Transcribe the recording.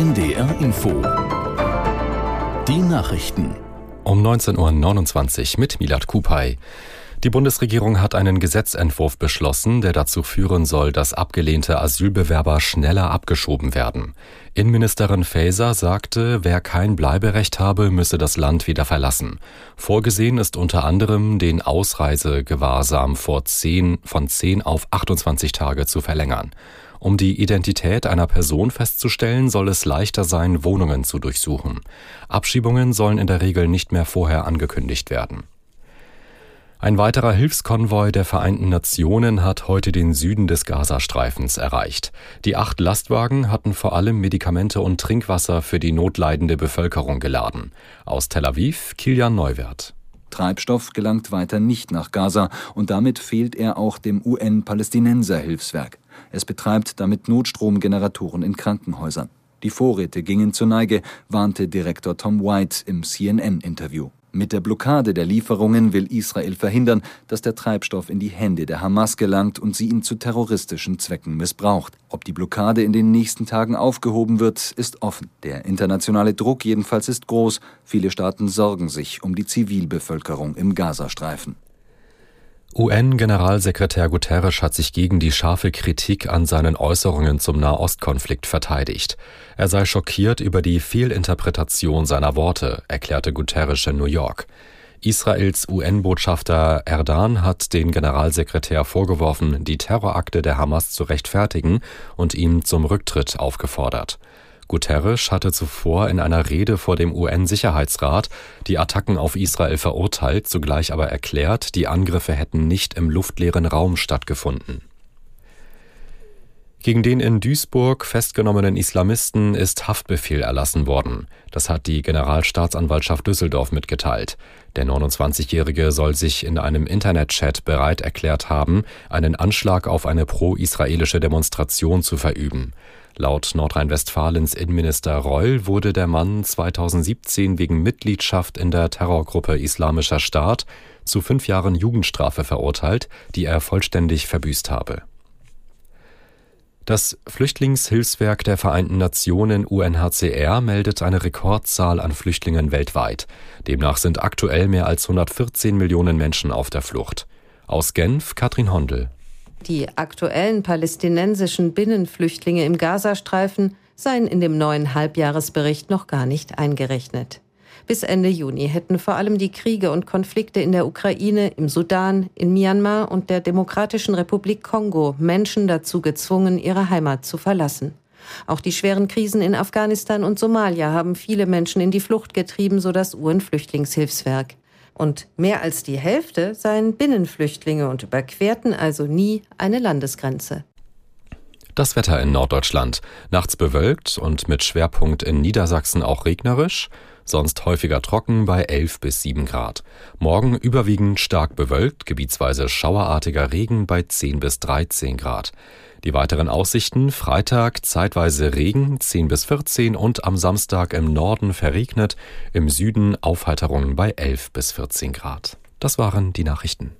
NDR Info. Die Nachrichten. Um 19.29 Uhr mit Milad Kupay. Die Bundesregierung hat einen Gesetzentwurf beschlossen, der dazu führen soll, dass abgelehnte Asylbewerber schneller abgeschoben werden. Innenministerin Faeser sagte, wer kein Bleiberecht habe, müsse das Land wieder verlassen. Vorgesehen ist unter anderem, den Ausreisegewahrsam vor 10, von 10 auf 28 Tage zu verlängern. Um die Identität einer Person festzustellen, soll es leichter sein, Wohnungen zu durchsuchen. Abschiebungen sollen in der Regel nicht mehr vorher angekündigt werden. Ein weiterer Hilfskonvoi der Vereinten Nationen hat heute den Süden des Gazastreifens erreicht. Die acht Lastwagen hatten vor allem Medikamente und Trinkwasser für die notleidende Bevölkerung geladen. Aus Tel Aviv, Kilian Neuwert. Treibstoff gelangt weiter nicht nach Gaza und damit fehlt er auch dem UN-Palästinenser-Hilfswerk. Es betreibt damit Notstromgeneratoren in Krankenhäusern. Die Vorräte gingen zur Neige, warnte Direktor Tom White im CNN-Interview. Mit der Blockade der Lieferungen will Israel verhindern, dass der Treibstoff in die Hände der Hamas gelangt und sie ihn zu terroristischen Zwecken missbraucht. Ob die Blockade in den nächsten Tagen aufgehoben wird, ist offen. Der internationale Druck jedenfalls ist groß. Viele Staaten sorgen sich um die Zivilbevölkerung im Gazastreifen. UN-Generalsekretär Guterres hat sich gegen die scharfe Kritik an seinen Äußerungen zum Nahostkonflikt verteidigt. Er sei schockiert über die Fehlinterpretation seiner Worte, erklärte Guterres in New York. Israels UN-Botschafter Erdan hat den Generalsekretär vorgeworfen, die Terrorakte der Hamas zu rechtfertigen und ihm zum Rücktritt aufgefordert. Guterres hatte zuvor in einer Rede vor dem UN-Sicherheitsrat die Attacken auf Israel verurteilt, zugleich aber erklärt, die Angriffe hätten nicht im luftleeren Raum stattgefunden. Gegen den in Duisburg festgenommenen Islamisten ist Haftbefehl erlassen worden. Das hat die Generalstaatsanwaltschaft Düsseldorf mitgeteilt. Der 29-Jährige soll sich in einem Internetchat bereit erklärt haben, einen Anschlag auf eine pro-israelische Demonstration zu verüben. Laut Nordrhein-Westfalens Innenminister Reul wurde der Mann 2017 wegen Mitgliedschaft in der Terrorgruppe Islamischer Staat zu fünf Jahren Jugendstrafe verurteilt, die er vollständig verbüßt habe. Das Flüchtlingshilfswerk der Vereinten Nationen UNHCR meldet eine Rekordzahl an Flüchtlingen weltweit. Demnach sind aktuell mehr als 114 Millionen Menschen auf der Flucht. Aus Genf Katrin Hondel. Die aktuellen palästinensischen Binnenflüchtlinge im Gazastreifen seien in dem neuen Halbjahresbericht noch gar nicht eingerechnet. Bis Ende Juni hätten vor allem die Kriege und Konflikte in der Ukraine, im Sudan, in Myanmar und der Demokratischen Republik Kongo Menschen dazu gezwungen, ihre Heimat zu verlassen. Auch die schweren Krisen in Afghanistan und Somalia haben viele Menschen in die Flucht getrieben, so das UN-Flüchtlingshilfswerk. Und mehr als die Hälfte seien Binnenflüchtlinge und überquerten also nie eine Landesgrenze. Das Wetter in Norddeutschland. Nachts bewölkt und mit Schwerpunkt in Niedersachsen auch regnerisch, sonst häufiger trocken bei 11 bis 7 Grad. Morgen überwiegend stark bewölkt, gebietsweise schauerartiger Regen bei 10 bis 13 Grad. Die weiteren Aussichten Freitag zeitweise Regen 10 bis 14 und am Samstag im Norden verregnet, im Süden Aufheiterungen bei 11 bis 14 Grad. Das waren die Nachrichten.